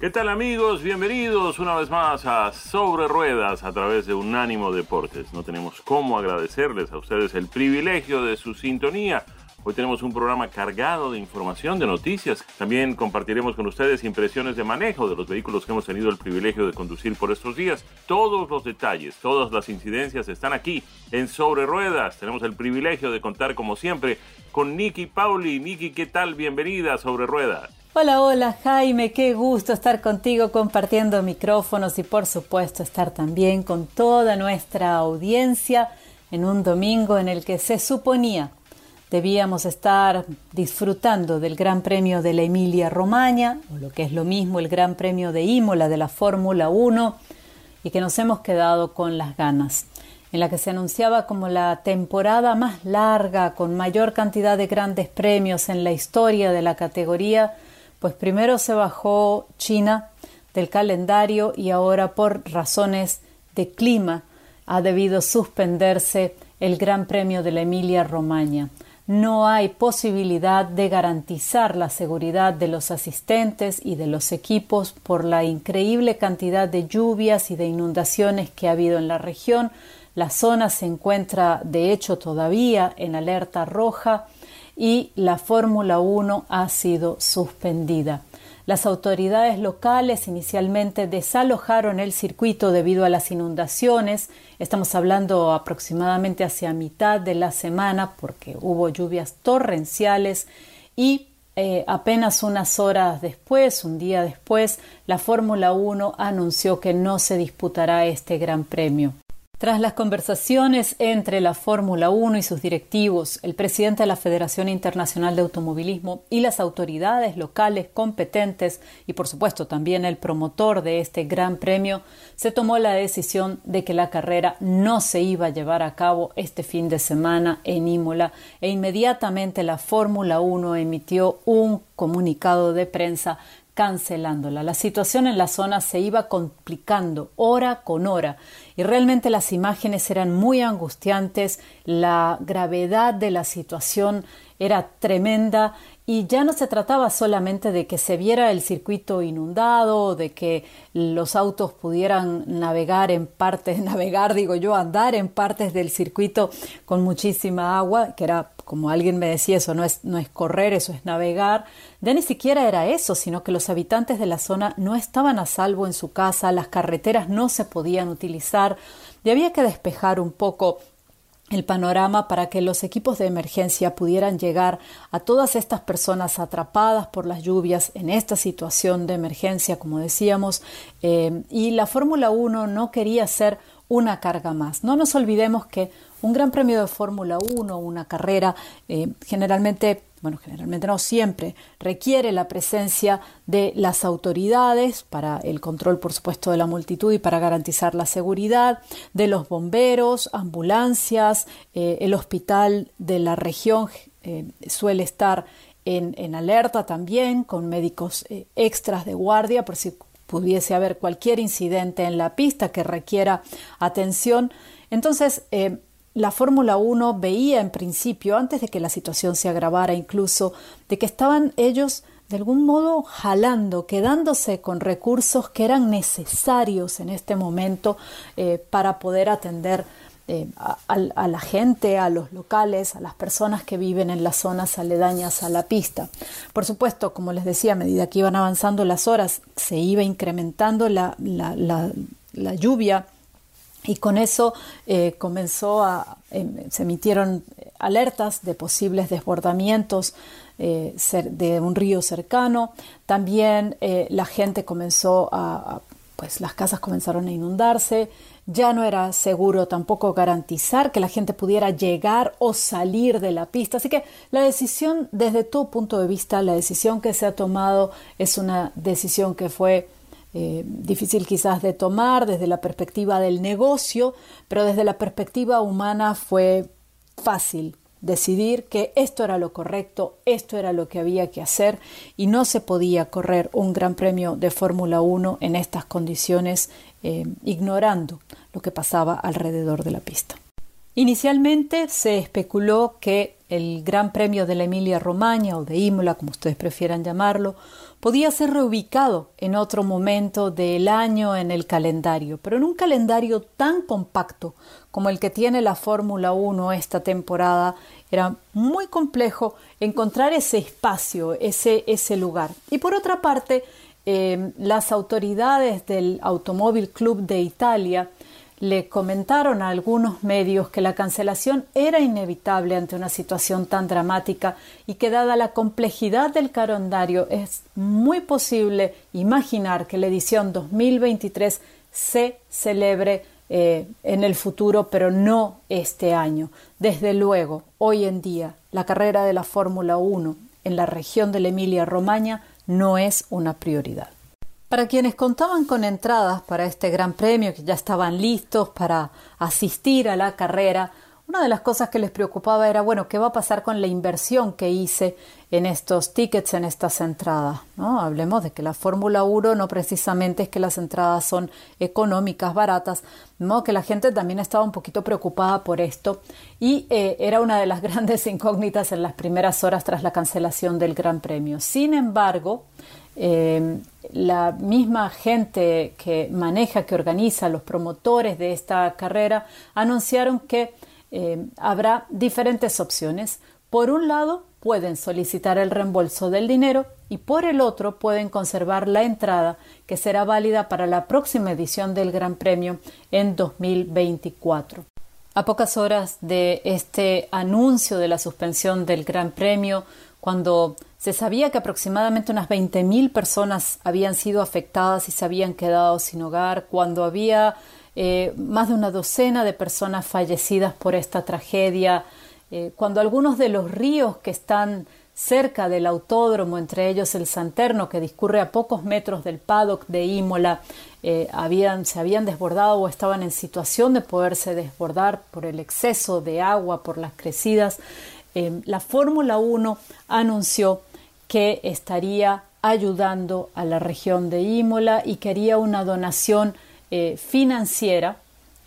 ¿Qué tal amigos? Bienvenidos una vez más a Sobre Ruedas a través de Unánimo Deportes. No tenemos cómo agradecerles a ustedes el privilegio de su sintonía. Hoy tenemos un programa cargado de información, de noticias. También compartiremos con ustedes impresiones de manejo de los vehículos que hemos tenido el privilegio de conducir por estos días. Todos los detalles, todas las incidencias están aquí en Sobre Ruedas. Tenemos el privilegio de contar como siempre con Nicky Pauli. Nicky, ¿qué tal? Bienvenida a Sobre Ruedas. Hola, hola Jaime, qué gusto estar contigo compartiendo micrófonos y por supuesto estar también con toda nuestra audiencia en un domingo en el que se suponía debíamos estar disfrutando del Gran Premio de la Emilia Romagna, o lo que es lo mismo el Gran Premio de Imola de la Fórmula 1, y que nos hemos quedado con las ganas, en la que se anunciaba como la temporada más larga, con mayor cantidad de grandes premios en la historia de la categoría, pues primero se bajó China del calendario y ahora por razones de clima ha debido suspenderse el Gran Premio de la Emilia Romagna. No hay posibilidad de garantizar la seguridad de los asistentes y de los equipos por la increíble cantidad de lluvias y de inundaciones que ha habido en la región. La zona se encuentra, de hecho, todavía en alerta roja y la Fórmula 1 ha sido suspendida. Las autoridades locales inicialmente desalojaron el circuito debido a las inundaciones. Estamos hablando aproximadamente hacia mitad de la semana porque hubo lluvias torrenciales y eh, apenas unas horas después, un día después, la Fórmula 1 anunció que no se disputará este Gran Premio. Tras las conversaciones entre la Fórmula 1 y sus directivos, el presidente de la Federación Internacional de Automovilismo y las autoridades locales competentes y por supuesto también el promotor de este gran premio, se tomó la decisión de que la carrera no se iba a llevar a cabo este fin de semana en Imola e inmediatamente la Fórmula 1 emitió un comunicado de prensa cancelándola. La situación en la zona se iba complicando hora con hora y realmente las imágenes eran muy angustiantes, la gravedad de la situación era tremenda y ya no se trataba solamente de que se viera el circuito inundado, de que los autos pudieran navegar en partes, navegar digo yo, andar en partes del circuito con muchísima agua, que era como alguien me decía, eso no es, no es correr, eso es navegar. Ya ni siquiera era eso, sino que los habitantes de la zona no estaban a salvo en su casa, las carreteras no se podían utilizar y había que despejar un poco el panorama para que los equipos de emergencia pudieran llegar a todas estas personas atrapadas por las lluvias en esta situación de emergencia, como decíamos, eh, y la Fórmula 1 no quería ser una carga más. No nos olvidemos que un gran premio de Fórmula 1, una carrera, eh, generalmente, bueno, generalmente no siempre, requiere la presencia de las autoridades para el control, por supuesto, de la multitud y para garantizar la seguridad, de los bomberos, ambulancias, eh, el hospital de la región eh, suele estar en, en, alerta también, con médicos extras de guardia por si pudiese haber cualquier incidente en la pista que requiera atención. Entonces, la Fórmula 1 veía en principio, antes de que la situación se agravara incluso, de que estaban ellos de algún modo jalando, quedándose con recursos que eran necesarios en este momento eh, para poder atender eh, a, la gente, a los locales, a las personas que viven en las zonas aledañas a la pista. Por supuesto, como les decía, a medida que iban avanzando las horas, se iba incrementando la, lluvia y con eso eh, comenzó a, em, se emitieron alertas de posibles desbordamientos eh, de un río cercano. También la gente comenzó a, pues las casas comenzaron a inundarse, ya no era seguro tampoco garantizar que la gente pudiera llegar o salir de la pista. Así que la decisión, desde tu punto de vista, la decisión que se ha tomado es una decisión que fue eh, difícil quizás de tomar desde la perspectiva del negocio, pero desde la perspectiva humana fue fácil decidir que esto era lo correcto, esto era lo que había que hacer y no se podía correr un gran premio de Fórmula 1 en estas condiciones eh, ignorando lo que pasaba alrededor de la pista. Inicialmente se especuló que el Gran Premio de la Emilia Romagna o de Imola, como ustedes prefieran llamarlo, podía ser reubicado en otro momento del año en el calendario, pero en un calendario tan compacto como el que tiene la Fórmula 1 esta temporada, era muy complejo encontrar ese espacio, ese, ese lugar. Y por otra parte, eh, las autoridades del Automóvil Club de Italia le comentaron a algunos medios que la cancelación era inevitable ante una situación tan dramática y que dada la complejidad del calendario es muy posible imaginar que la edición 2023 se celebre eh, en el futuro, pero no este año. Desde luego, hoy en día, la carrera de la Fórmula 1 en la región de la Emilia-Romagna no es una prioridad. Para quienes contaban con entradas para este gran premio, que ya estaban listos para asistir a la carrera, una de las cosas que les preocupaba era, bueno, ¿qué va a pasar con la inversión que hice en estos tickets, en estas entradas? ¿no? Hablemos de que la Fórmula 1 no precisamente es que las entradas son económicas, baratas, ¿no? que la gente también estaba un poquito preocupada por esto y eh, era una de las grandes incógnitas en las primeras horas tras la cancelación del Gran Premio. Sin embargo, eh, la misma gente que maneja, que organiza, los promotores de esta carrera, anunciaron que eh, habrá diferentes opciones. Por un lado, pueden solicitar el reembolso del dinero y por el otro pueden conservar la entrada que será válida para la próxima edición del Gran Premio en 2024. A pocas horas de este anuncio de la suspensión del Gran Premio, cuando se sabía que aproximadamente unas 20.000 personas habían sido afectadas y se habían quedado sin hogar, cuando había eh, más de una docena de personas fallecidas por esta tragedia, eh, cuando algunos de los ríos que están cerca del autódromo, entre ellos el Santerno, que discurre a pocos metros del paddock de Imola, eh, se habían desbordado o estaban en situación de poderse desbordar por el exceso de agua, por las crecidas, la Fórmula 1 anunció que estaría ayudando a la región de Imola y quería una donación eh, financiera.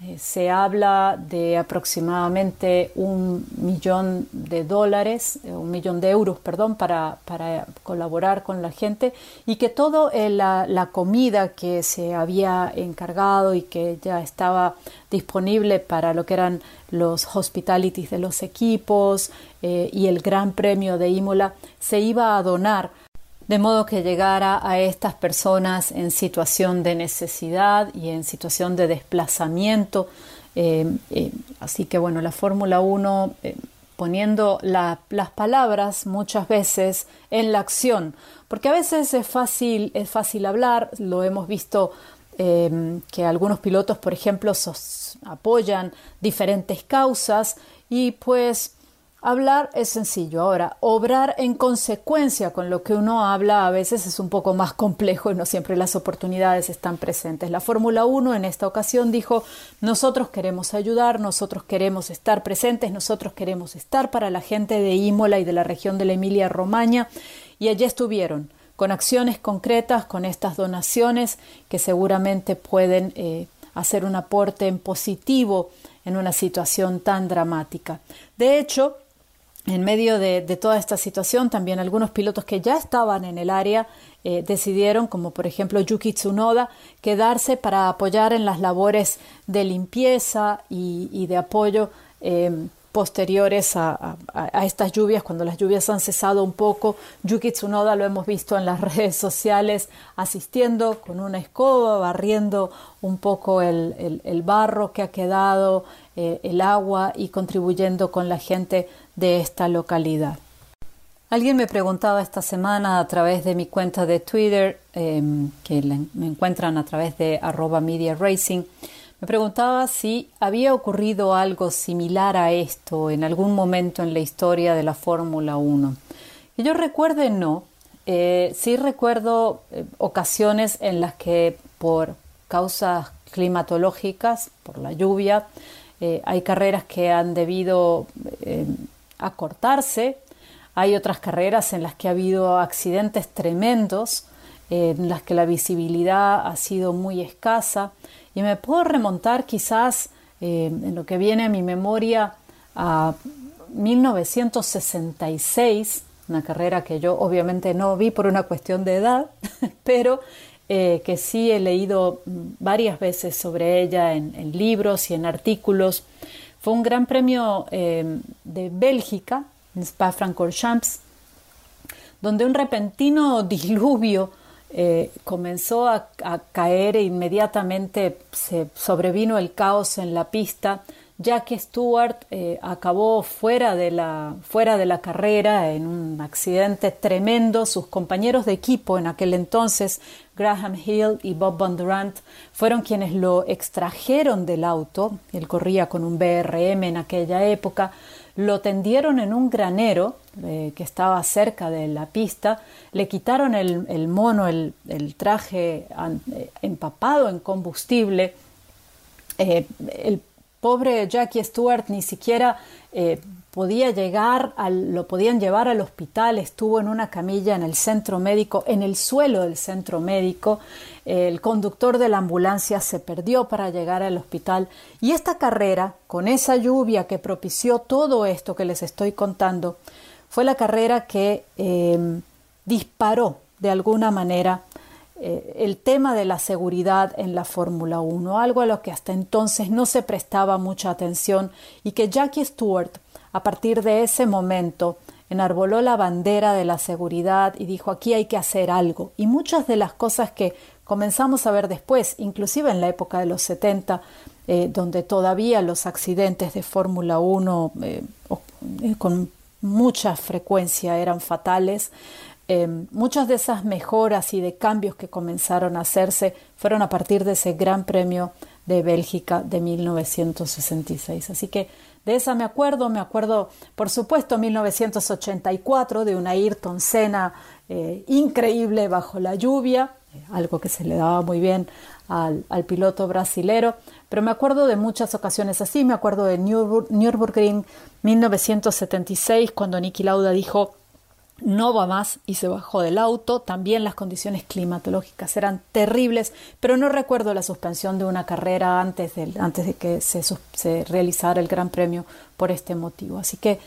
Eh, se habla de aproximadamente un millón de dólares, eh, un millón de euros, perdón, para, para colaborar con la gente y que toda la, la, comida que se había encargado y que ya estaba disponible para lo que eran los hospitalities de los equipos eh, y el Gran Premio de Imola se iba a donar de modo que llegara a estas personas en situación de necesidad y en situación de desplazamiento. Eh, eh, así que bueno, la Fórmula 1 poniendo las palabras muchas veces en la acción, porque a veces es fácil, es fácil hablar, lo hemos visto que algunos pilotos, por ejemplo, apoyan diferentes causas y pues hablar es sencillo. Ahora, obrar en consecuencia con lo que uno habla a veces es un poco más complejo y no siempre las oportunidades están presentes. La Fórmula 1 en esta ocasión dijo, nosotros queremos ayudar, nosotros queremos estar presentes, nosotros queremos estar para la gente de Imola y de la región de la Emilia-Romagna y allí estuvieron con acciones concretas, con estas donaciones que seguramente pueden eh, hacer un aporte en positivo en una situación tan dramática. De hecho, en medio de, toda esta situación, también algunos pilotos que ya estaban en el área eh, decidieron, como por ejemplo Yuki Tsunoda, quedarse para apoyar en las labores de limpieza y, de apoyo eh, posteriores a, estas lluvias, cuando las lluvias han cesado un poco. Yuki Tsunoda lo hemos visto en las redes sociales asistiendo con una escoba, barriendo un poco el, barro que ha quedado, eh, el agua y contribuyendo con la gente de esta localidad. Alguien me preguntaba esta semana a través de mi cuenta de Twitter, em, que me encuentran a través de arroba media racing, me preguntaba si había ocurrido algo similar a esto en algún momento en la historia de la Fórmula 1. Que yo recuerde, no. Eh, sí recuerdo eh, ocasiones en las que por causas climatológicas, por la lluvia, eh, hay carreras que han debido acortarse, hay otras carreras en las que ha habido accidentes tremendos, en las que la visibilidad ha sido muy escasa. Y me puedo remontar quizás eh, en lo que viene a mi memoria a 1966, una carrera que yo obviamente no vi por una cuestión de edad, pero eh, que sí he leído varias veces sobre ella en, libros y en artículos. Fue un gran premio eh, de Bélgica, en Spa-Francorchamps, donde un repentino diluvio eh, comenzó a, caer e inmediatamente se sobrevino el caos en la pista. Jack Stewart eh, acabó fuera de, la, fuera de la carrera en un accidente tremendo. Sus compañeros de equipo en aquel entonces, Graham Hill y Bob Bondurant, fueron quienes lo extrajeron del auto. Él corría con un BRM en aquella época lo tendieron en un granero eh, que estaba cerca de la pista, le quitaron el, mono, el, traje eh, empapado en combustible. El pobre Jackie Stewart ni siquiera podía llegar, al, lo podían llevar al hospital, estuvo en una camilla en el centro médico, en el suelo del centro médico, el conductor de la ambulancia se perdió para llegar al hospital. Y esta carrera, con esa lluvia que propició todo esto que les estoy contando, fue la carrera que em, disparó de alguna manera eh, el tema de la seguridad en la Fórmula 1, algo a lo que hasta entonces no se prestaba mucha atención y que Jackie Stewart a partir de ese momento, enarboló la bandera de la seguridad y dijo aquí hay que hacer algo. Y muchas de las cosas que comenzamos a ver después, inclusive en la época de los 70, eh, donde todavía los accidentes de Fórmula 1 eh, con mucha frecuencia eran fatales, muchas de esas mejoras y de cambios que comenzaron a hacerse fueron a partir de ese Gran Premio de Bélgica de 1966. Así que de esa me acuerdo, me acuerdo, por supuesto, 1984, de una Ayrton Senna eh, increíble bajo la lluvia, eh, algo que se le daba muy bien al, piloto brasilero, pero me acuerdo de muchas ocasiones así, me acuerdo de Nürburgring 1976, cuando Niki Lauda dijo no va más y se bajó del auto. También las condiciones climatológicas eran terribles, pero no recuerdo la suspensión de una carrera antes de, antes de que se, se realizara el Gran Premio por este motivo. Así que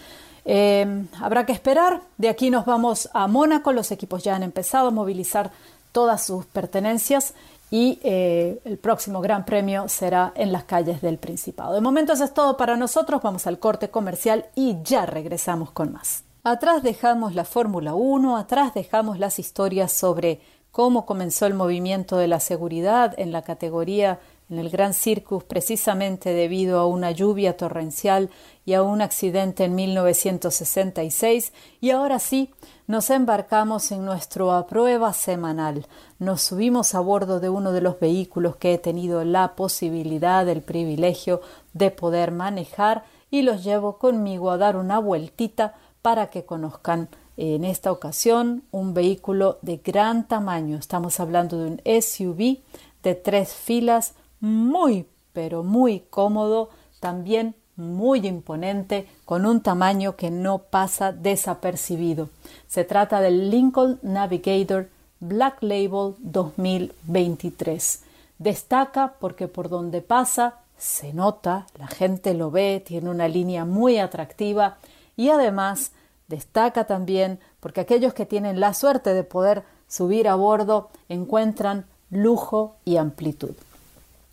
eh, habrá que esperar. De aquí nos vamos a Mónaco. Los equipos ya han empezado a movilizar todas sus pertenencias y eh, el próximo Gran Premio será en las calles del Principado. De momento eso es todo para nosotros. Vamos al corte comercial y ya regresamos con más. Atrás dejamos la Fórmula 1, atrás dejamos las historias sobre cómo comenzó el movimiento de la seguridad en la categoría en el Gran Circus precisamente debido a una lluvia torrencial y a un accidente en 1966 y ahora sí nos embarcamos en nuestro a prueba semanal. Nos subimos a bordo de uno de los vehículos que he tenido la posibilidad, el privilegio de poder manejar y los llevo conmigo a dar una vueltita para que conozcan en esta ocasión un vehículo de gran tamaño. Estamos hablando de un SUV de tres filas, muy, pero muy cómodo, también muy imponente, con un tamaño que no pasa desapercibido. Se trata del Lincoln Navigator Black Label 2023. Destaca porque por donde pasa se nota, la gente lo ve, tiene una línea muy atractiva y además destaca también porque aquellos que tienen la suerte de poder subir a bordo encuentran lujo y amplitud.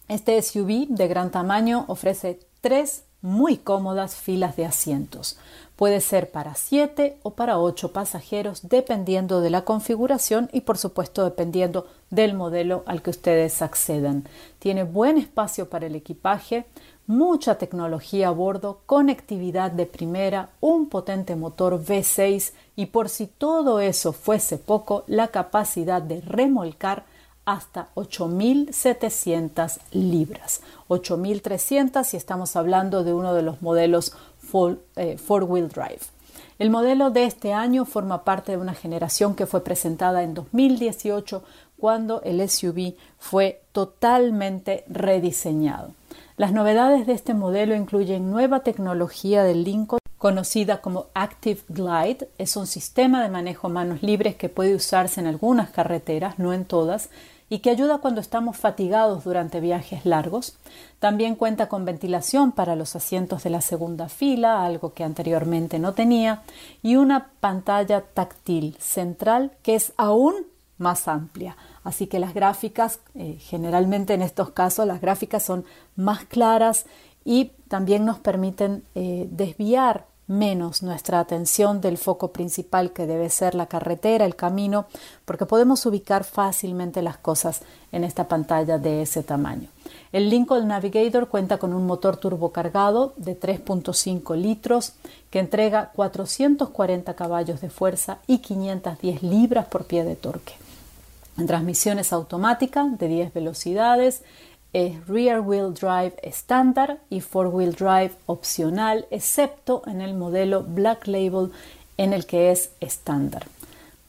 Este SUV de gran tamaño ofrece tres muy cómodas filas de asientos. Puede ser para 7 o para 8 pasajeros dependiendo de la configuración y por supuesto dependiendo del modelo al que ustedes accedan. Tiene buen espacio para el equipaje, mucha tecnología a bordo, conectividad de primera, un potente motor V6 y por si todo eso fuese poco, la capacidad de remolcar hasta 8.700 libras. 8.300 si estamos hablando de uno de los modelos eh, four-wheel drive. El modelo de este año forma parte de una generación que fue presentada en 2018 cuando el SUV fue totalmente rediseñado. Las novedades de este modelo incluyen nueva tecnología del Lincoln conocida como Active Glide. Es un sistema de manejo manos libres que puede usarse en algunas carreteras, no en todas, y que ayuda cuando estamos fatigados durante viajes largos. También cuenta con ventilación para los asientos de la segunda fila, algo que anteriormente no tenía, y una pantalla táctil central que es aún más amplia. Así que las gráficas, eh, generalmente en estos casos, las gráficas son más claras y también nos permiten eh, desviar menos nuestra atención del foco principal que debe ser la carretera, el camino, porque podemos ubicar fácilmente las cosas en esta pantalla de ese tamaño. El Lincoln Navigator cuenta con un motor turbocargado de 3.5 litros que entrega 440 caballos de fuerza y 510 libras por pie de torque. En transmisiones automáticas de 10 velocidades, es Rear Wheel Drive estándar y Four Wheel Drive opcional, excepto en el modelo Black Label en el que es estándar.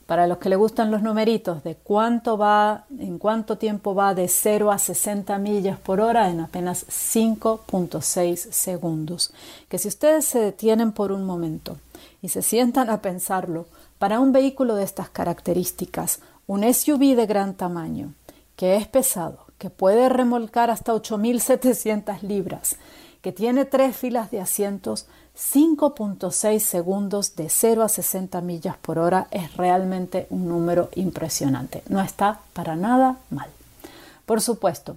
Para los que le gustan los numeritos de cuánto va, en cuánto tiempo va de 0 a 60 millas por hora en apenas 5.6 segundos. Que si ustedes se detienen por un momento y se sientan a pensarlo, para un vehículo de estas características, un SUV de gran tamaño, que es pesado, que puede remolcar hasta 8.700 libras, que tiene tres filas de asientos, 5.6 segundos de 0 a 60 millas por hora es realmente un número impresionante. No está para nada mal. Por supuesto,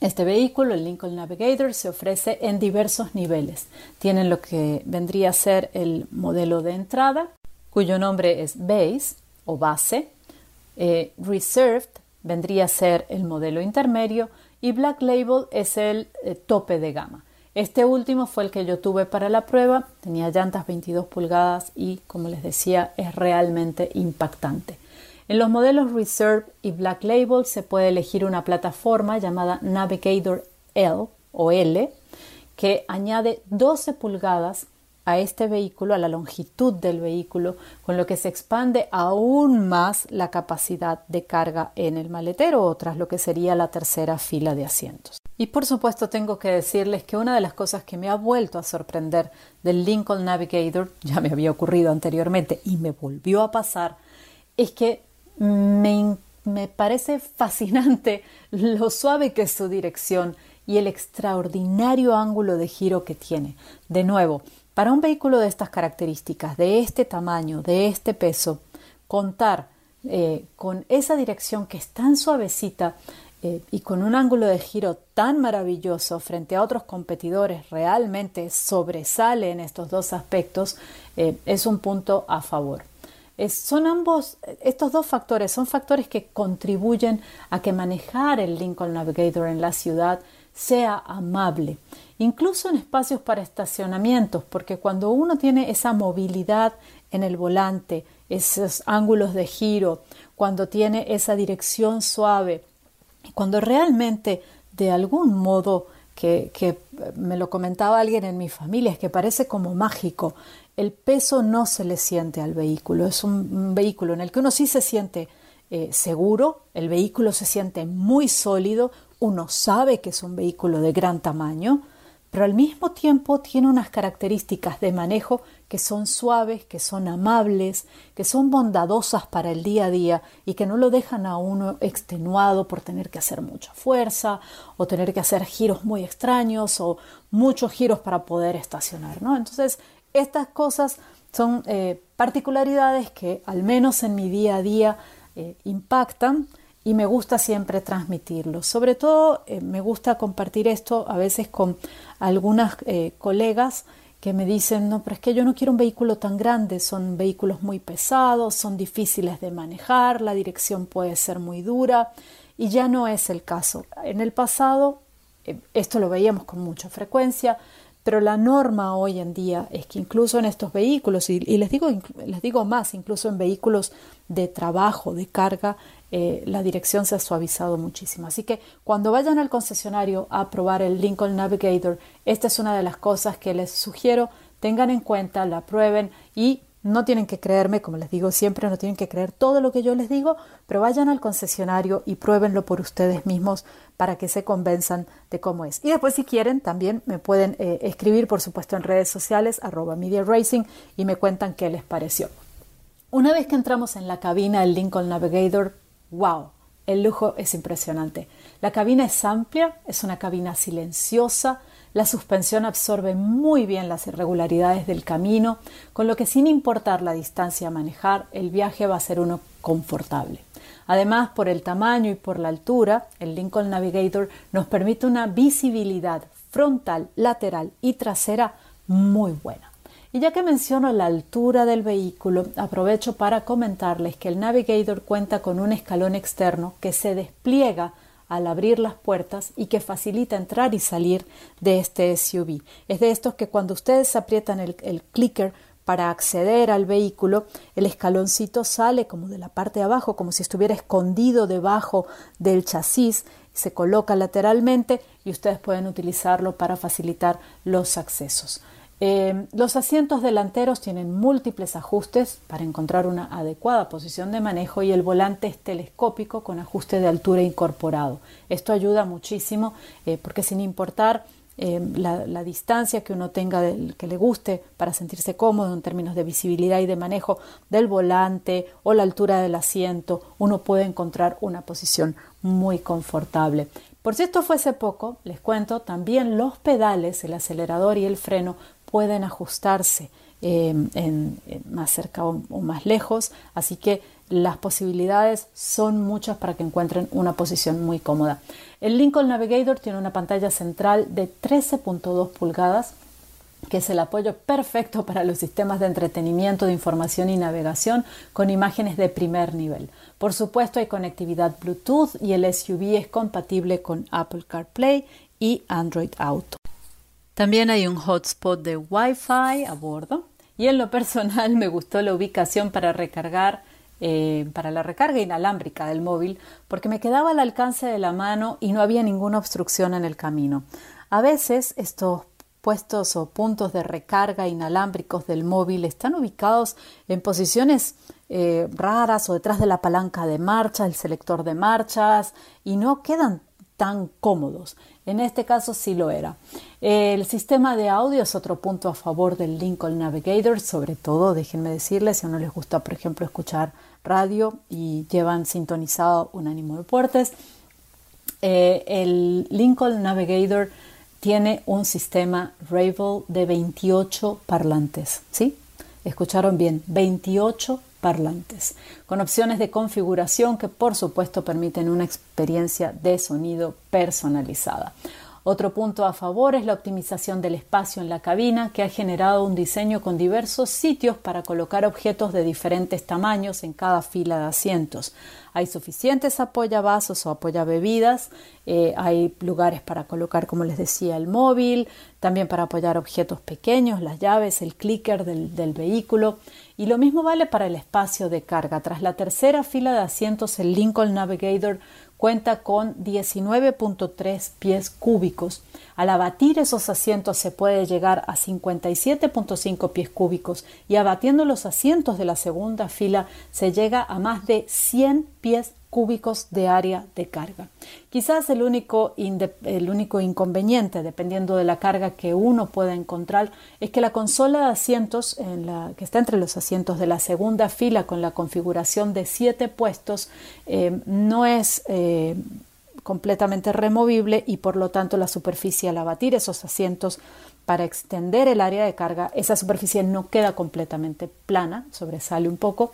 este vehículo, el Lincoln Navigator, se ofrece en diversos niveles. Tienen lo que vendría a ser el modelo de entrada, cuyo nombre es Base o base, eh, Reserved, vendría a ser el modelo intermedio y Black Label es el eh, tope de gama. Este último fue el que yo tuve para la prueba, tenía llantas 22 pulgadas y como les decía es realmente impactante. En los modelos Reserve y Black Label se puede elegir una plataforma llamada Navigator L o L que añade 12 pulgadas a este vehículo, a la longitud del vehículo, con lo que se expande aún más la capacidad de carga en el maletero o tras lo que sería la tercera fila de asientos. Y por supuesto tengo que decirles que una de las cosas que me ha vuelto a sorprender del Lincoln Navigator, ya me había ocurrido anteriormente y me volvió a pasar, es que me, me parece fascinante lo suave que es su dirección y el extraordinario ángulo de giro que tiene. De nuevo, para un vehículo de estas características, de este tamaño, de este peso, contar eh, con esa dirección que es tan suavecita eh, y con un ángulo de giro tan maravilloso frente a otros competidores realmente sobresale en estos dos aspectos, eh, es un punto a favor. son ambos, estos dos factores son factores que contribuyen a que manejar el Lincoln Navigator en la ciudad sea amable, incluso en espacios para estacionamientos, porque cuando uno tiene esa movilidad en el volante, esos ángulos de giro, cuando tiene esa dirección suave, cuando realmente de algún modo que, que, me lo comentaba alguien en mi familia, es que parece como mágico, el peso no se le siente al vehículo, es un, vehículo en el que uno sí se siente eh, seguro, el vehículo se siente muy sólido, uno sabe que es un vehículo de gran tamaño, pero al mismo tiempo tiene unas características de manejo que son suaves, que son amables, que son bondadosas para el día a día y que no lo dejan a uno extenuado por tener que hacer mucha fuerza o tener que hacer giros muy extraños o muchos giros para poder estacionar, ¿no? Entonces, Estas cosas son eh, particularidades que al menos en mi día a día eh, impactan y me gusta siempre transmitirlo. Sobre todo eh, me gusta compartir esto a veces con algunas colegas que me dicen, no, pero es que yo no quiero un vehículo tan grande, son vehículos muy pesados, son difíciles de manejar, la dirección puede ser muy dura y ya no es el caso. En el pasado, esto lo veíamos con mucha frecuencia, pero la norma hoy en día es que incluso en estos vehículos, y, les, digo, les digo más, incluso en vehículos de trabajo, de carga, eh, la dirección se ha suavizado muchísimo. Así que cuando vayan al concesionario a probar el Lincoln Navigator, esta es una de las cosas que les sugiero tengan en cuenta, la prueben y no tienen que creerme, como les digo siempre, no tienen que creer todo lo que yo les digo, pero vayan al concesionario y pruébenlo por ustedes mismos para que se convenzan de cómo es. Y después, si quieren, también me pueden eh, escribir, por supuesto, en redes sociales, arroba Media Racing, y me cuentan qué les pareció. Una vez que entramos en la cabina del Lincoln Navigator, wow, el lujo es impresionante. La cabina es amplia, es una cabina silenciosa, la suspensión absorbe muy bien las irregularidades del camino, con lo que sin importar la distancia a manejar, el viaje va a ser uno confortable. Además, por el tamaño y por la altura, el Lincoln Navigator nos permite una visibilidad frontal, lateral y trasera muy buena. Y ya que menciono la altura del vehículo, aprovecho para comentarles que el Navigator cuenta con un escalón externo que se despliega al abrir las puertas y que facilita entrar y salir de este SUV. Es de estos que cuando ustedes aprietan el, el clicker para acceder al vehículo, el escaloncito sale como de la parte de abajo, como si estuviera escondido debajo del chasis, se coloca lateralmente y ustedes pueden utilizarlo para facilitar los accesos. Eh, los asientos delanteros tienen múltiples ajustes para encontrar una adecuada posición de manejo y el volante es telescópico con ajuste de altura incorporado. Esto ayuda muchísimo eh, porque sin importar eh, la, distancia que uno tenga que le guste para sentirse cómodo en términos de visibilidad y de manejo del volante o la altura del asiento, uno puede encontrar una posición muy confortable. Por si esto fuese poco, les cuento, también los pedales, el acelerador y el freno pueden ajustarse em, más cerca o, más lejos, así que las posibilidades son muchas para que encuentren una posición muy cómoda. El Lincoln Navigator tiene una pantalla central de 13.2 pulgadas que es el apoyo perfecto para los sistemas de entretenimiento, de información y navegación con imágenes de primer nivel. Por supuesto hay conectividad Bluetooth y el SUV es compatible con Apple CarPlay y Android Auto. También hay un hotspot de Wi-Fi a bordo y en lo personal me gustó la ubicación para recargar eh, para la recarga inalámbrica del móvil porque me quedaba al alcance de la mano y no había ninguna obstrucción en el camino. A veces estos puestos o puntos de recarga inalámbricos del móvil están ubicados en posiciones eh, raras o detrás de la palanca de marcha, el selector de marchas y no quedan tan cómodos. En este caso sí lo era. El sistema de audio es otro punto a favor del Lincoln Navigator, sobre todo, déjenme decirles, si a uno les gusta, por ejemplo, escuchar radio y llevan sintonizado un ánimo de puertes. Eh, el Lincoln Navigator tiene un sistema Ravel de 28 parlantes, ¿sí? Escucharon bien, 28 parlantes, con opciones de configuración que por supuesto permiten una experiencia de sonido personalizada. Otro punto a favor es la optimización del espacio en la cabina, que ha generado un diseño con diversos sitios para colocar objetos de diferentes tamaños en cada fila de asientos. Hay suficientes apoyavasos o apoyabebidas, eh, hay lugares para colocar, como les decía, el móvil, también para apoyar objetos pequeños, las llaves, el clicker del, del vehículo. Y lo mismo vale para el espacio de carga. Tras la tercera fila de asientos, el Lincoln Navigator cuenta con 19.3 pies cúbicos. Al abatir esos asientos se puede llegar a 57.5 pies cúbicos y abatiendo los asientos de la segunda fila se llega a más de 100 pies cúbicos de área de carga. Quizás el único, el único inconveniente, dependiendo de la carga que uno pueda encontrar, es que la consola de asientos, que está entre los asientos de la segunda fila con la configuración de siete puestos, eh, no es eh, completamente removible y por lo tanto la superficie al abatir esos asientos para extender el área de carga, esa superficie no queda completamente plana, sobresale un poco.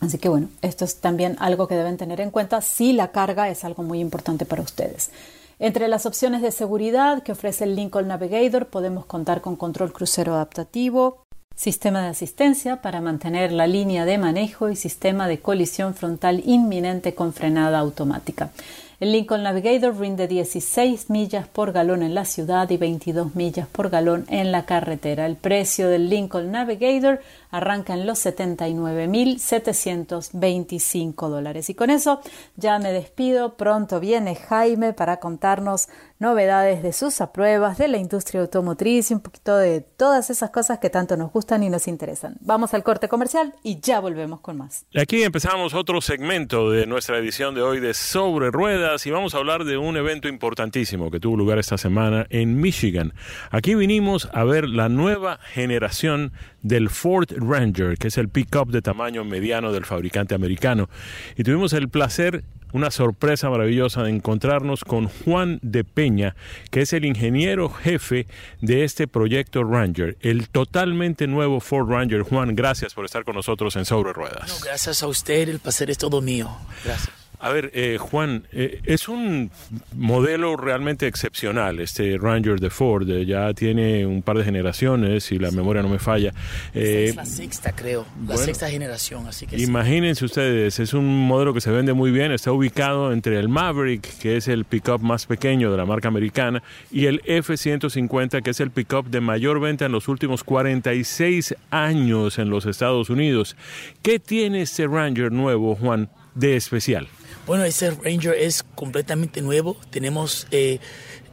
Así que bueno, esto es también algo que deben tener en cuenta si la carga es algo muy importante para ustedes. Entre las opciones de seguridad que ofrece el Lincoln Navigator podemos contar con control crucero adaptativo, sistema de asistencia para mantener la línea de manejo y sistema de colisión frontal inminente con frenada automática. El Lincoln Navigator rinde 16 millas por galón en la ciudad y 22 millas por galón en la carretera. El precio del Lincoln Navigator arranca en los 79.725 dólares. Y con eso ya me despido. Pronto viene Jaime para contarnos novedades de sus apruebas, de la industria automotriz y un poquito de todas esas cosas que tanto nos gustan y nos interesan. Vamos al corte comercial y ya volvemos con más. Aquí empezamos otro segmento de nuestra edición de hoy de Sobre Ruedas y vamos a hablar de un evento importantísimo que tuvo lugar esta semana en Michigan. Aquí vinimos a ver la nueva generación del Ford Ranger, que es el pickup de tamaño mediano del fabricante americano. Y tuvimos el placer una sorpresa maravillosa de encontrarnos con Juan de Peña, que es el ingeniero jefe de este proyecto Ranger, el totalmente nuevo Ford Ranger. Juan, gracias por estar con nosotros en Sobre Ruedas. gracias a usted, el placer es todo mío. Gracias. A ver, eh, Juan, eh, es un modelo realmente excepcional este Ranger de Ford. Eh, ya tiene un par de generaciones, si la memoria no me falla. es la sexta, creo, la sexta generación. Así que imagínense ustedes, es un modelo que se vende muy bien. Está ubicado entre el Maverick, que es el pickup más pequeño de la marca americana, y el F-150, que es el pickup de mayor venta en los últimos 46 años en los Estados Unidos. ¿Qué tiene este Ranger nuevo, Juan, de especial? Bueno, ese Ranger es completamente nuevo. Tenemos eh,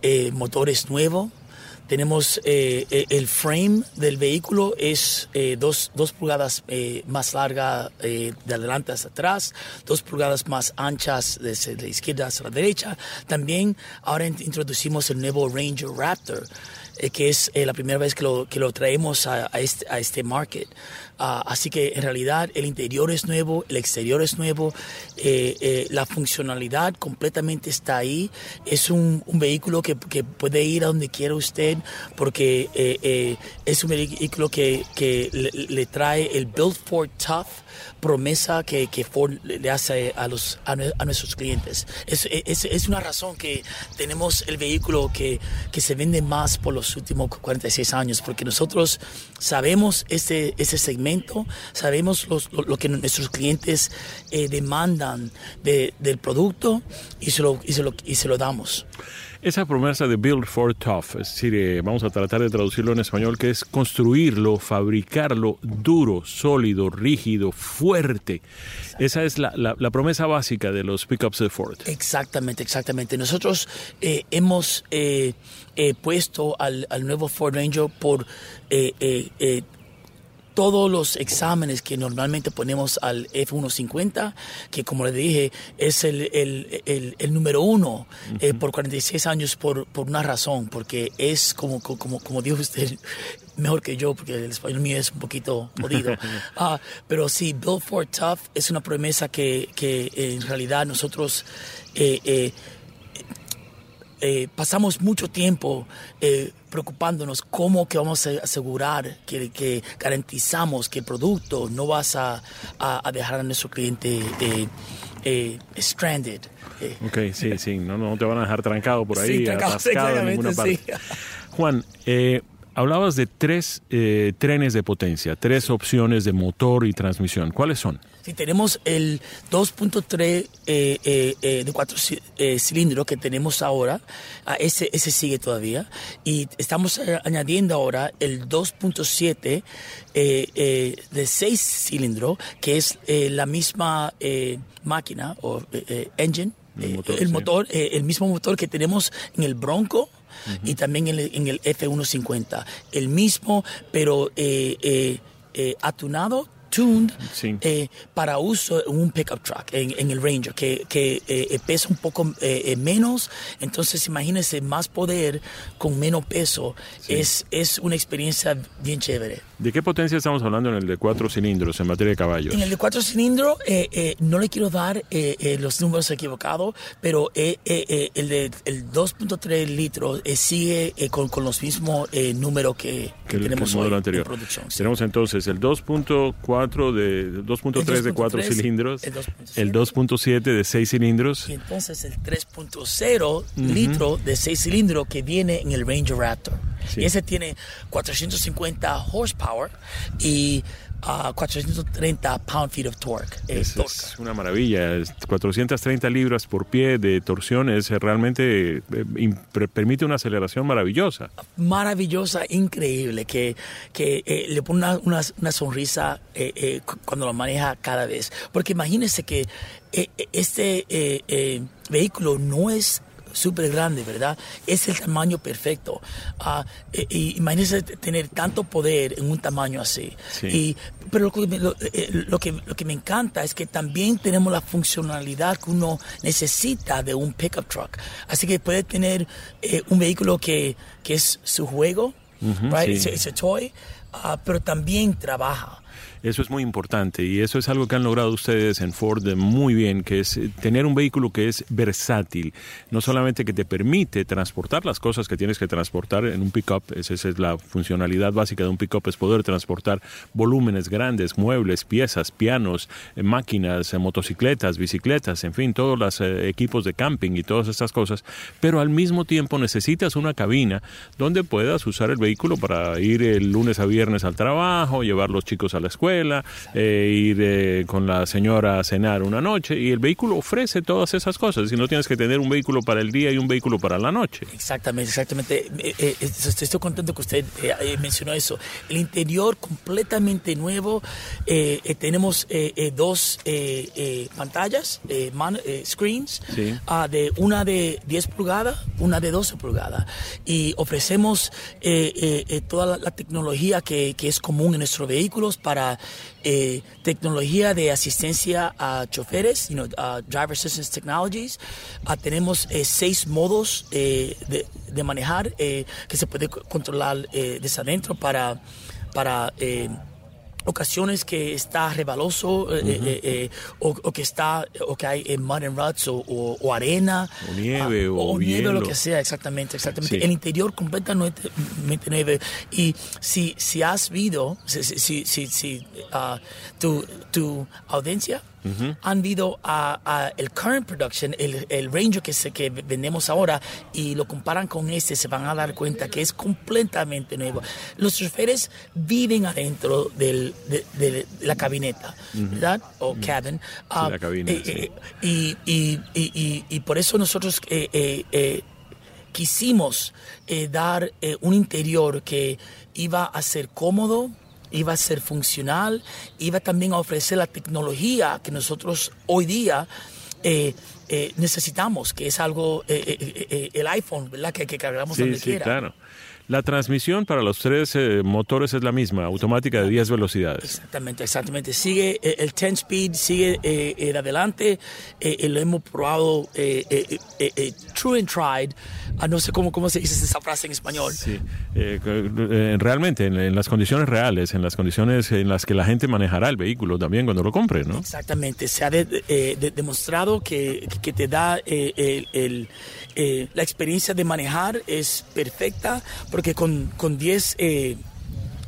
eh, motores nuevos. Tenemos eh, el frame del vehículo es dos, pulgadas más larga de adelante hacia atrás, dos pulgadas más anchas de, la izquierda hacia la derecha. También ahora introducimos el nuevo Ranger Raptor, que es la primera vez que lo, que lo traemos a, este, a este market. Ah, así que en realidad el interior es nuevo, el exterior es nuevo, eh, eh, la funcionalidad completamente está ahí. Es un, vehículo que, puede ir a donde quiera usted porque eh, es un vehículo que, le, trae el Build for Tough promesa que, Ford le hace a, los, a, nuestros clientes. Es, es, una razón que tenemos el vehículo que, que se vende más por los últimos 46 años porque nosotros sabemos ese, ese segmento sabemos lo, que nuestros clientes eh, demandan del producto y se, lo, y, se lo, y se lo damos. Esa promesa de Build for Tough, es decir, eh, vamos a tratar de traducirlo en español, que es construirlo, fabricarlo duro, sólido, rígido, fuerte. Esa es la, promesa básica de los pickups de Ford. Exactamente, exactamente. Nosotros eh, hemos puesto al, al, nuevo Ford Ranger por todos los exámenes que normalmente ponemos al F-150, que como le dije, es el, el, el, número uno eh, por 46 años por, por, una razón, porque es como, como, como dijo usted, mejor que yo, porque el español mío es un poquito jodido. Ah, pero sí, Build for Tough es una promesa que, que en realidad nosotros... Eh, eh, eh, pasamos mucho tiempo eh, preocupándonos cómo que vamos a asegurar que, que, garantizamos que el producto no vas a, a, dejar a nuestro cliente eh, stranded. Ok, sí, sí, no, no te van a dejar trancado por ahí, atascado en ninguna parte. Juan, hablabas de tres trenes de potencia, tres opciones de motor y transmisión. ¿Cuáles son? Si tenemos el 2.3 eh, eh, eh, de cuatro cilindros que tenemos ahora, ah, ese, ese sigue todavía. Y estamos añadiendo ahora el 2.7 de seis cilindros, que es la misma máquina o engine, el motor, el, mismo motor que tenemos en el Bronco. Y también en el, en el F-150. El mismo, pero atunado tuned Sí. eh, para uso en un pickup truck, en, en el Ranger, que, que eh, pesa un poco eh, eh, menos. Entonces, imagínense, más poder con menos peso. Es, es una experiencia bien chévere. ¿De qué potencia estamos hablando en el de cuatro cilindros en materia de caballos? En el de cuatro cilindros, eh, eh, no le quiero dar los números equivocados, pero el de el 2.3 litros sigue con, con los mismos números que, que el, que el tenemos modelo hoy anterior. en producción. sí. Tenemos entonces el 2.4 de 2.3 de 4 2.3, cilindros, el 2.7. el 2.7 de 6 cilindros. Y entonces el 3.0 litro de 6 cilindros que viene en el Ranger Raptor. Sí. Y ese tiene 450 horsepower y ah, 430 pound-feet of torque. eh, Es, una maravilla. Es 430 libras por pie de torsión es realmente eh, permite una aceleración maravillosa. maravillosa, increíble, que, que eh, le pone una, una- una sonrisa eh, cu- cuando lo maneja cada vez. Porque imagínense que este eh, eh, vehículo no es súper grande, ¿verdad? Es el tamaño perfecto. Eh, y imagínense tener tanto poder en un tamaño así. Sí. Y, pero lo que, me- lo, eh, lo que, lo que me encanta es que también tenemos la funcionalidad que uno necesita de un pickup truck. Así que puede tener eh, un vehículo que, que es su juego, right? sí. It's a- it's a toy, ah, pero también trabaja. Eso es muy importante y eso es algo que han logrado ustedes en Ford muy bien, que es eh, tener un vehículo que es versátil, no solamente que te permite transportar las cosas que tienes que transportar en un pickup, esa es la funcionalidad básica de un pickup, es poder transportar volúmenes grandes, muebles, piezas, pianos, eh, máquinas, eh, motocicletas, bicicletas, en fin, todos los equipos de camping y todas estas cosas, pero al mismo tiempo necesitas una cabina donde puedas usar el vehículo para ir el lunes a viernes al trabajo, llevar los chicos a la escuela, eh, ir eh, con la señora a cenar una noche y el vehículo ofrece todas esas cosas y no tienes que tener un vehículo para el día y un vehículo para la noche. Exactamente, exactamente. Eh, eh, estoy, estoy contento que usted eh, eh, mencionó eso. El interior completamente nuevo. Eh, eh, tenemos eh, eh, dos eh, eh, pantallas, eh, man- eh, screens, Sí. ah, de una de 10 pulgadas, una de 12 pulgadas. Y ofrecemos eh, eh, eh, toda la, la tecnología que, que es común en nuestros vehículos para eh, tecnología de asistencia a choferes, you know, uh, driver assistance technologies. Ah, tenemos eh, seis modos eh, de, de manejar que se puede co- controlar desde adentro para, para ocasiones que está rebaloso eh, eh, eh, o, o que está o que hay eh, mud and ruts o, o- o arena. O nieve, ah, o nieve lo que sea exactamente exactamente. Sí. el interior completamente nueve y si si has visto si si si, si- ah, tu tu audiencia han visto a, a el current production el, el Ranger que se que vendemos ahora y lo comparan con este se van a dar cuenta que es completamente nuevo. Los choferes viven adentro del, de, de la cabineta verdad o cabin. Ah, la cabina, eh, sí. eh, y, y, y, y, por eso nosotros eh, eh, eh, quisimos eh, dar eh, un interior que iba a ser cómodo, iba a ser funcional, iba también a ofrecer la tecnología que nosotros hoy día eh, eh, necesitamos, que es algo, eh, eh, el iPhone, ¿verdad? Que, que cargamos Sí, donde sí, quiera. claro. La transmisión para los tres eh, motores es la misma, automática de 10 velocidades. Exactamente, exactamente. Sigue eh, el 10 speed, sigue eh, de adelante. eh, eh, lo hemos probado true and tried. Ah, no sé cómo, cómo se dice esa frase en español. Sí, realmente en, en las condiciones reales, en las condiciones en las que la gente manejará el vehículo también cuando lo compre, ¿no? Exactamente, se ha de- eh, de- demostrado que, que te da eh, el- el, eh, la experiencia de manejar es perfecta porque con, con 10 eh,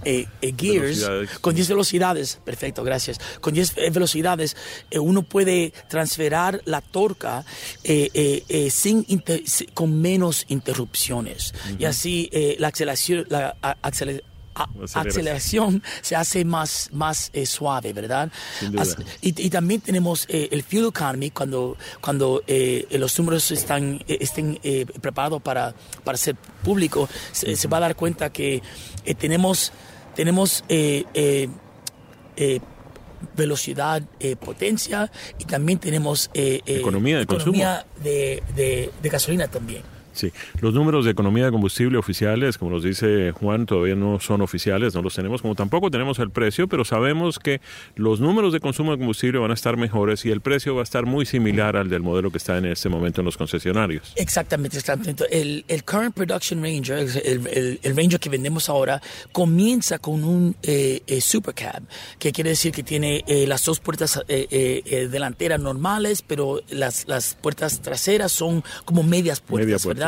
eh, eh, gears, con 10 velocidades, perfecto, gracias, con 10 eh, velocidades eh, uno puede transferar la torca eh, sin con menos interrupciones. Y así eh, la aceleración, la a- acele- a- Aceleración. se hace más, más eh, suave, ¿verdad? Sin duda. As- y, y también tenemos eh, el fuel economy cuando, cuando eh, los números están, eh, estén eh, preparados para, para ser público, se, se va a dar cuenta que tenemos, tenemos velocidad, eh, potencia y también tenemos eh, eh, Economía de economía de, de- de gasolina también. Sí, los números de economía de combustible oficiales, como nos dice Juan, todavía no son oficiales, no los tenemos, como tampoco tenemos el precio, pero sabemos que los números de consumo de combustible van a estar mejores y el precio va a estar muy similar al del modelo que está en este momento en los concesionarios. Exactamente, exactamente. El, el current production Ranger, el, el, Ranger que vendemos ahora, comienza con un eh, eh supercab, que quiere decir que tiene eh, las dos puertas eh, delanteras normales, pero las, las puertas traseras son como medias puertas, ¿verdad?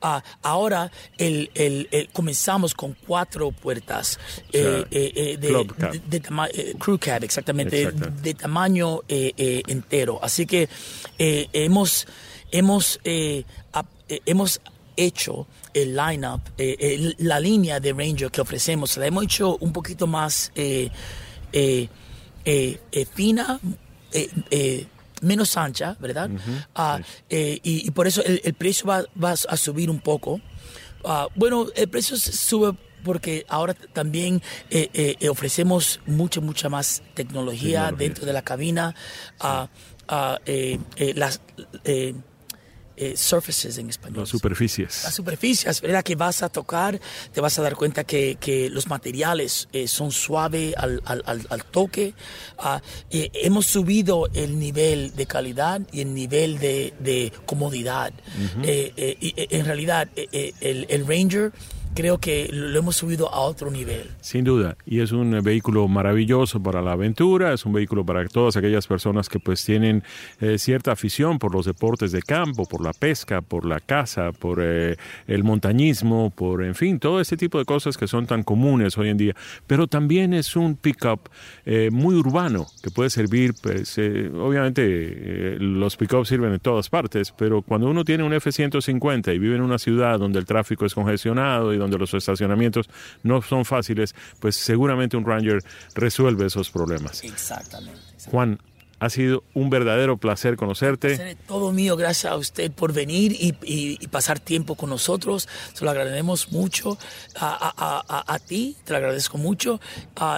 Ah, ahora el, el, comenzamos con cuatro puertas eh, eh, eh, de, crew cab, exactamente, de tamaño entero. Así que hemos, hemos, hemos hecho el lineup, la línea de Ranger que ofrecemos, la hemos hecho un poquito más fina menos ancha, ¿verdad? Ah, eh, y, por eso el, precio va, a subir un poco. Ah, bueno, el precio sube porque ahora también eh, eh, ofrecemos mucha, mucha más tecnología, dentro de la cabina. Ah, las eh, surfaces en español. Las superficies. Las superficies, ¿verdad? Que vas a tocar, te vas a dar cuenta que, que los materiales eh, son suaves al, al, al, toque. Uh, hemos subido el nivel de calidad y el nivel de, de comodidad. Eh, y, en realidad, el, el Ranger creo que lo hemos subido a otro nivel. Sin duda, y es un vehículo maravilloso para la aventura, es un vehículo para todas aquellas personas que pues tienen eh, cierta afición por los deportes de campo, por la pesca, por la caza, por eh, el montañismo, por en fin, todo ese tipo de cosas que son tan comunes hoy en día. Pero también es un pickup eh, muy urbano que puede servir, pues obviamente los pickups sirven en todas partes, pero cuando uno tiene un F-150 y vive en una ciudad donde el tráfico es congestionado y donde los estacionamientos no son fáciles, pues seguramente un Ranger resuelve esos problemas. Exactamente. Juan, ha sido un verdadero placer conocerte. todo mío, gracias a usted por venir y, pasar tiempo con nosotros. Se lo agradecemos mucho a, ti, te lo agradezco mucho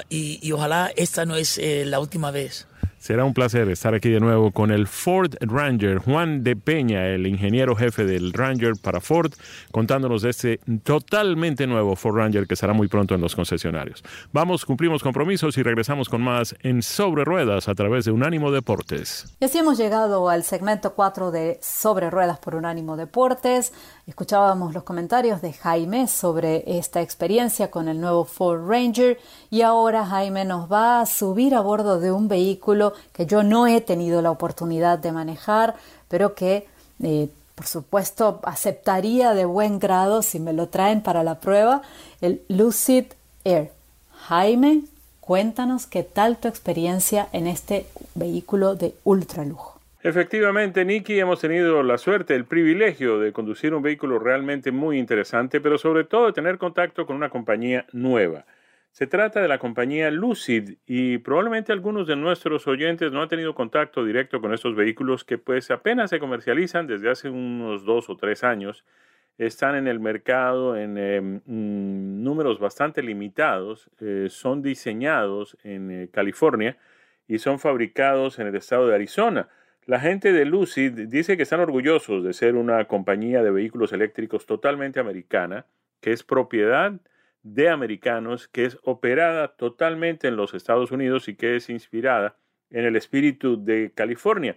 y, ojalá esta no es eh, la última vez. Será un placer estar aquí de nuevo con el Ford Ranger, Juan de Peña, el ingeniero jefe del Ranger para Ford, contándonos de este totalmente nuevo Ford Ranger que será muy pronto en los concesionarios. Vamos, cumplimos compromisos y regresamos con más en Sobre Ruedas a través de Unánimo Deportes. Y así hemos llegado al segmento 4 de Sobre Ruedas por Unánimo Deportes. Escuchábamos los comentarios de Jaime sobre esta experiencia con el nuevo Ford Ranger y ahora Jaime nos va a subir a bordo de un vehículo que yo no he tenido la oportunidad de manejar, pero que eh, por supuesto aceptaría de buen grado si me lo traen para la prueba, el Lucid Air. Jaime, cuéntanos qué tal tu experiencia en este vehículo de ultralujo. Efectivamente, Nicky, hemos tenido la suerte, el privilegio de conducir un vehículo realmente muy interesante, pero sobre todo de tener contacto con una compañía nueva. Se trata de la compañía Lucid y probablemente algunos de nuestros oyentes no han tenido contacto directo con estos vehículos que pues apenas se comercializan desde hace unos dos o tres años. Están en el mercado en mm, números bastante limitados. Eh, son diseñados en eh, California y son fabricados en el estado de Arizona. La gente de Lucid dice que están orgullosos de ser una compañía de vehículos eléctricos totalmente americana, que es propiedad de americanos que es operada totalmente en los Estados Unidos y que es inspirada en el espíritu de California.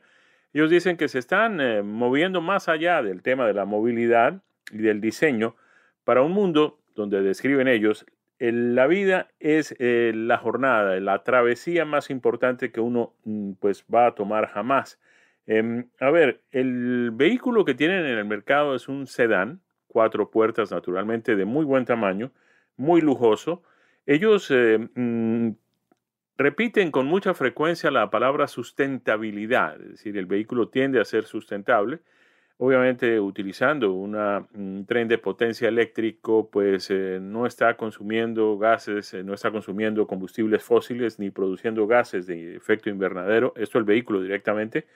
Ellos dicen que se están eh, moviendo más allá del tema de la movilidad y del diseño para un mundo donde describen ellos la vida es eh, la jornada, la travesía más importante que uno mm, pues va a tomar jamás. Em, a ver, el vehículo que tienen en el mercado es un sedán, cuatro puertas naturalmente de muy buen tamaño, muy lujoso. Ellos mm, repiten con mucha frecuencia la palabra sustentabilidad, es decir, el vehículo tiende a ser sustentable. Obviamente utilizando un tren de potencia eléctrico, pues eh, no está consumiendo gases, eh, no está consumiendo combustibles fósiles ni produciendo gases de efecto invernadero. Esto el vehículo directamente.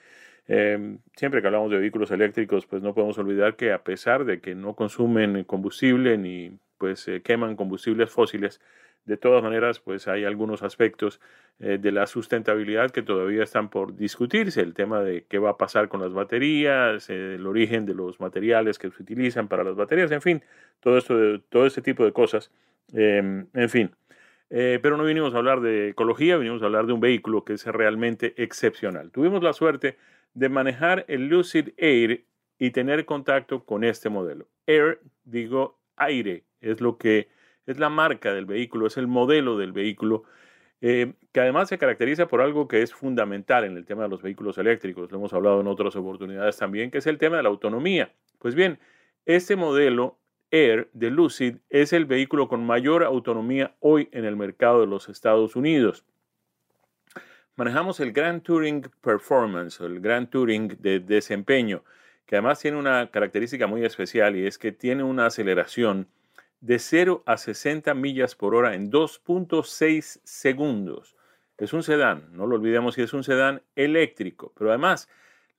Em, siempre que hablamos de vehículos eléctricos, pues no podemos olvidar que a pesar de que no consumen combustible ni pues queman combustibles fósiles, De todas maneras, pues hay algunos aspectos eh, de la sustentabilidad que todavía están por discutirse. El tema de qué va a pasar con las baterías, eh, el origen de los materiales que se utilizan para las baterías, en fin, todo, esto, todo este tipo de cosas. Em, en fin. Eh, pero no vinimos a hablar de ecología, vinimos a hablar de un vehículo que es realmente excepcional. Tuvimos la suerte de manejar el Lucid Air y tener contacto con este modelo. Air, digo, aire, es lo que es la marca del vehículo, es el modelo del vehículo, eh, que además se caracteriza por algo que es fundamental en el tema de los vehículos eléctricos, lo hemos hablado en otras oportunidades también, que es el tema de la autonomía. Pues bien, este modelo Air de Lucid es el vehículo con mayor autonomía hoy en el mercado de los Estados Unidos. Manejamos el Grand Touring Performance el Grand Touring de desempeño, que además tiene una característica muy especial y es que tiene una aceleración de 0 a 60 millas por hora en 2.6 segundos. Es un sedán, no lo olvidemos que es un sedán eléctrico, pero además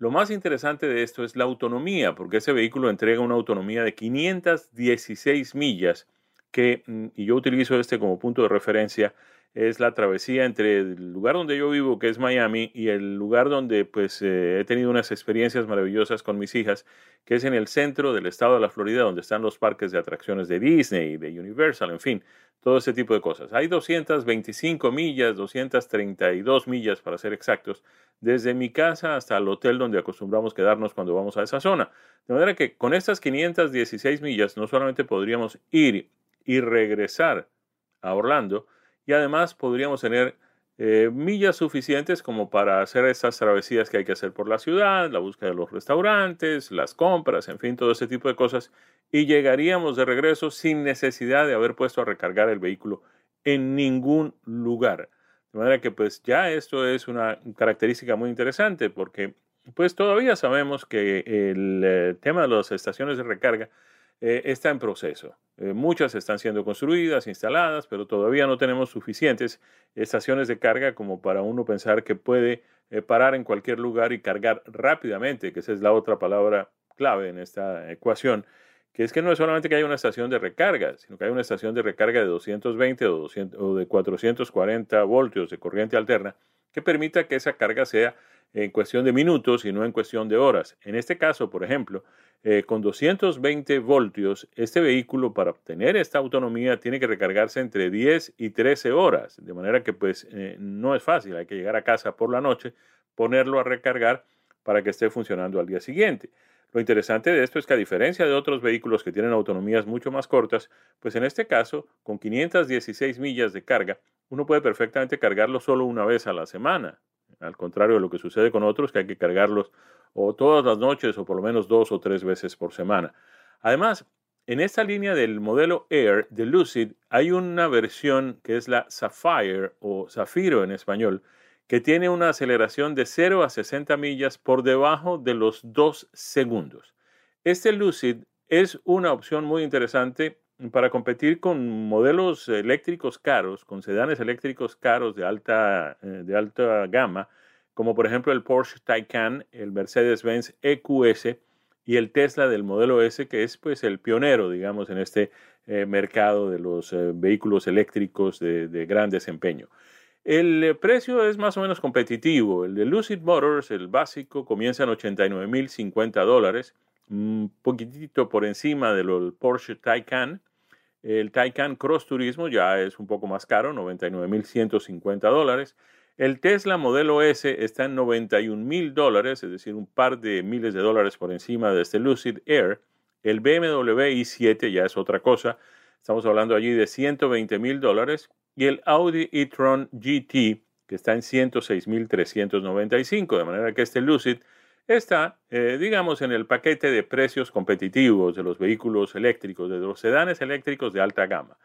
lo más interesante de esto es la autonomía, porque ese vehículo entrega una autonomía de 516 millas, que, mm, y yo utilizo este como punto de referencia, es la travesía entre el lugar donde yo vivo, que es Miami, y el lugar donde pues eh, he tenido unas experiencias maravillosas con mis hijas, que es en el centro del estado de la Florida, donde están los parques de atracciones de Disney, de Universal, en fin, todo ese tipo de cosas. Hay 225 millas, 232 millas para ser exactos, desde mi casa hasta el hotel donde acostumbramos quedarnos cuando vamos a esa zona. De manera que con estas 516 millas no solamente podríamos ir y regresar a Orlando, y además podríamos tener eh, millas suficientes como para hacer esas travesías que hay que hacer por la ciudad, la búsqueda de los restaurantes, las compras, en fin, todo ese tipo de cosas, y llegaríamos de regreso sin necesidad de haber puesto a recargar el vehículo en ningún lugar. De manera que pues ya esto es una característica muy interesante porque pues todavía sabemos que el eh, tema de las estaciones de recarga eh, está en proceso. Eh, muchas están siendo construidas, instaladas, pero todavía no tenemos suficientes estaciones de carga como para uno pensar que puede eh, parar en cualquier lugar y cargar rápidamente, que esa es la otra palabra clave en esta ecuación, que es que no es solamente que haya una estación de recarga, sino que hay una estación de recarga de 220 o, 200, o de 440 voltios de corriente alterna que permita que esa carga sea en cuestión de minutos y no en cuestión de horas. En este caso, por ejemplo, eh, con 220 voltios, este vehículo para obtener esta autonomía tiene que recargarse entre 10 y 13 horas, de manera que pues eh, no es fácil, hay que llegar a casa por la noche, ponerlo a recargar para que esté funcionando al día siguiente. Lo interesante de esto es que a diferencia de otros vehículos que tienen autonomías mucho más cortas, pues en este caso, con 516 millas de carga, uno puede perfectamente cargarlo solo una vez a la semana al contrario de lo que sucede con otros, que hay que cargarlos o todas las noches o por lo menos dos o tres veces por semana. Además, en esta línea del modelo Air de Lucid hay una versión que es la Sapphire o Zafiro en español, que tiene una aceleración de 0 a 60 millas por debajo de los 2 segundos. Este Lucid es una opción muy interesante para competir con modelos eléctricos caros, con sedanes eléctricos caros de alta, eh, de alta gama, como por ejemplo el Porsche Taycan, el Mercedes-Benz EQS y el Tesla del modelo S, que es pues el pionero, digamos, en este eh, mercado de los eh, vehículos eléctricos de, de, gran desempeño. El precio es más o menos competitivo. El de Lucid Motors, el básico, comienza en 89.050 dólares un poquitito por encima del Porsche Taycan. El Taycan Cross Turismo ya es un poco más caro, 99.150 dólares. El Tesla modelo S está en 91.000 dólares, es decir, un par de miles de dólares por encima de este Lucid Air. El BMW i7 ya es otra cosa, estamos hablando allí de 120.000 dólares. Y el Audi e-tron GT, que está en 106.395, de manera que este Lucid está, eh, digamos, en el paquete de precios competitivos de los vehículos eléctricos, de los sedanes eléctricos de alta gama.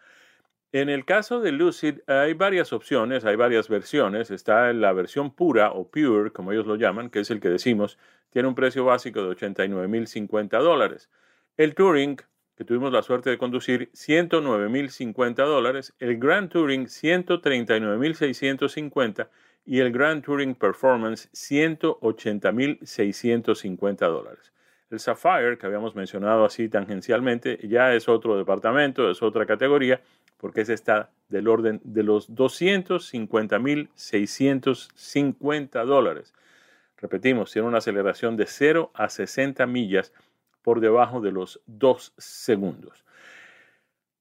En el caso de Lucid hay varias opciones, hay varias versiones. Está la versión pura o pure, como ellos lo llaman, que es el que decimos, tiene un precio básico de 89.050 dólares. El Touring, que tuvimos la suerte de conducir, 109.050 dólares. El Grand Touring, 139.650 y el Grand Touring Performance 180.650 dólares. El Sapphire, que habíamos mencionado así tangencialmente, ya es otro departamento, es otra categoría, porque ese está del orden de los 250.650 dólares. Repetimos, tiene una aceleración de 0 a 60 millas por debajo de los 2 segundos.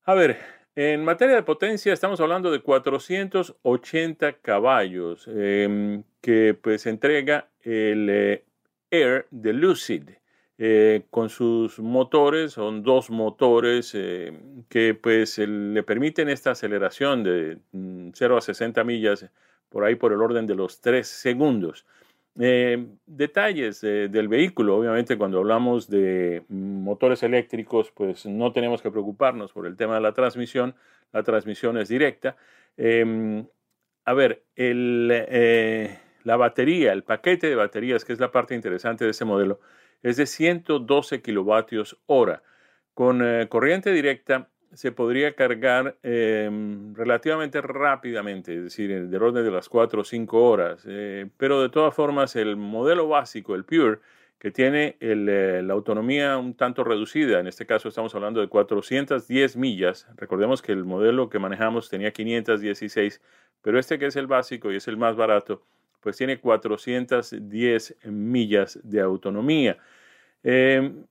A ver, en materia de potencia estamos hablando de 480 caballos em, que pues entrega el eh, Air de Lucid. Eh, con sus motores, son dos motores eh, que pues le permiten esta aceleración de 0 mm, a 60 millas por ahí por el orden de los 3 segundos. Eh, detalles del vehículo, obviamente cuando hablamos de motores eléctricos, pues no tenemos que preocuparnos por el tema de la transmisión, la transmisión es directa. Em, a ver, la batería, el paquete de baterías, que es la parte interesante de ese modelo, es de 112 kilovatios hora. Con eh, corriente directa se podría cargar em, relativamente rápidamente, es decir, del orden de las 4 o 5 horas. Eh, pero de todas formas, el modelo básico, el Pure, que tiene eh, la autonomía un tanto reducida, en este caso estamos hablando de 410 millas, recordemos que el modelo que manejamos tenía 516, pero este que es el básico y es el más barato, pues tiene 410 millas de autonomía. Em,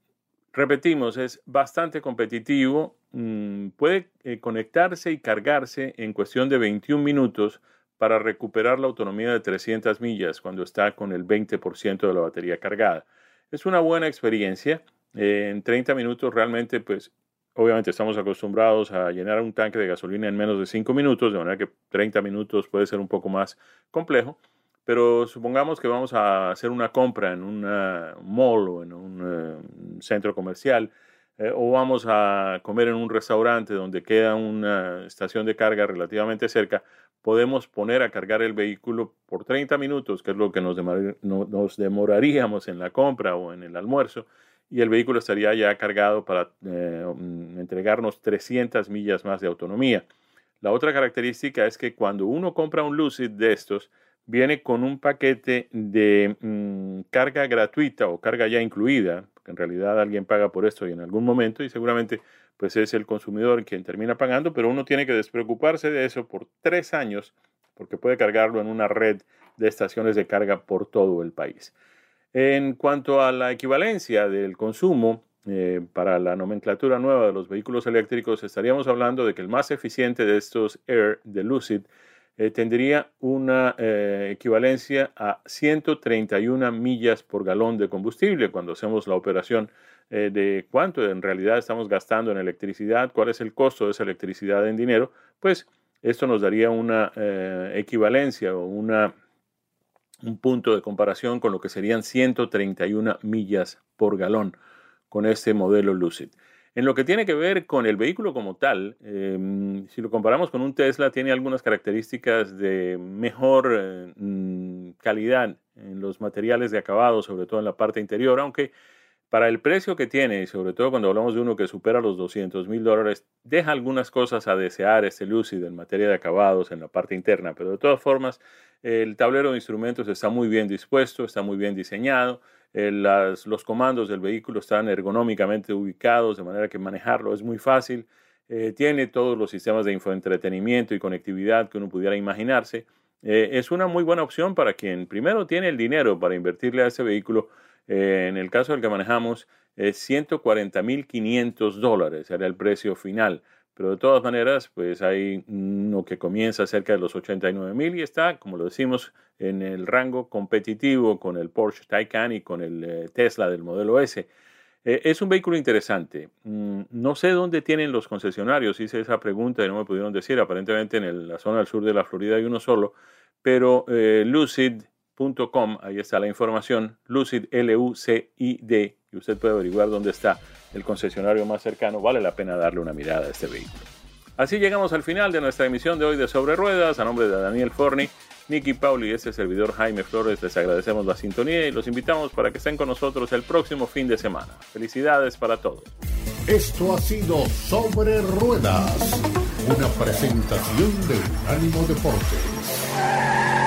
repetimos, es bastante competitivo, mm, puede eh, conectarse y cargarse en cuestión de 21 minutos para recuperar la autonomía de 300 millas cuando está con el 20% de la batería cargada. Es una buena experiencia. en 30 minutos realmente, pues, obviamente estamos acostumbrados a llenar un tanque de gasolina en menos de 5 minutos, de manera que 30 minutos puede ser un poco más complejo. Pero supongamos que vamos a hacer una compra en un mall o en un eh, centro comercial eh, o vamos a comer en un restaurante donde queda una estación de carga relativamente cerca, podemos poner a cargar el vehículo por 30 minutos, que es lo que nos, demoraríamos en la compra o en el almuerzo, y el vehículo estaría ya cargado para eh, entregarnos 300 millas más de autonomía. La otra característica es que cuando uno compra un Lucid de estos, viene con un paquete de mm, carga gratuita o carga ya incluida, porque en realidad alguien paga por esto y en algún momento y seguramente pues es el consumidor quien termina pagando, pero uno tiene que despreocuparse de eso por tres años porque puede cargarlo en una red de estaciones de carga por todo el país. En cuanto a la equivalencia del consumo, eh, para la nomenclatura nueva de los vehículos eléctricos, estaríamos hablando de que el más eficiente de estos Air de Lucid eh, tendría una eh, equivalencia a 131 millas por galón de combustible cuando hacemos la operación eh, de cuánto en realidad estamos gastando en electricidad, cuál es el costo de esa electricidad en dinero, pues esto nos daría una equivalencia o una, un punto de comparación con lo que serían 131 millas por galón con este modelo Lucid. En lo que tiene que ver con el vehículo como tal, em, si lo comparamos con un Tesla, tiene algunas características de mejor eh, mm, calidad en los materiales de acabado, sobre todo en la parte interior, aunque para el precio que tiene, y sobre todo cuando hablamos de uno que supera los 200 mil dólares, deja algunas cosas a desear este Lucid en materia de acabados en la parte interna, pero de todas formas, el tablero de instrumentos está muy bien dispuesto, está muy bien diseñado, eh, los comandos del vehículo están ergonómicamente ubicados, de manera que manejarlo es muy fácil. Eh, tiene todos los sistemas de infoentretenimiento y conectividad que uno pudiera imaginarse. Eh, es una muy buena opción para quien primero tiene el dinero para invertirle a ese vehículo. en el caso del que manejamos, es 140.500 dólares, era el precio final. Pero de todas maneras, pues hay uno que comienza cerca de los 89 mil y está, como lo decimos, en el rango competitivo con el Porsche Taycan y con el eh, Tesla del modelo S. Eh, es un vehículo interesante. Mm, no sé dónde tienen los concesionarios, hice esa pregunta y no me pudieron decir. Aparentemente en la zona del sur de la Florida hay uno solo, pero eh, lucid.com, ahí está la información, lucid, L-U-C-I-D, usted puede averiguar dónde está el concesionario más cercano, vale la pena darle una mirada a este vehículo. Así llegamos al final de nuestra emisión de hoy de Sobre Ruedas. A nombre de Daniel Forni, Nicky Pauli y este servidor Jaime Flores, les agradecemos la sintonía y los invitamos para que estén con nosotros el próximo fin de semana. Felicidades para todos. Esto ha sido Sobre Ruedas, una presentación de Unánimo Deportes.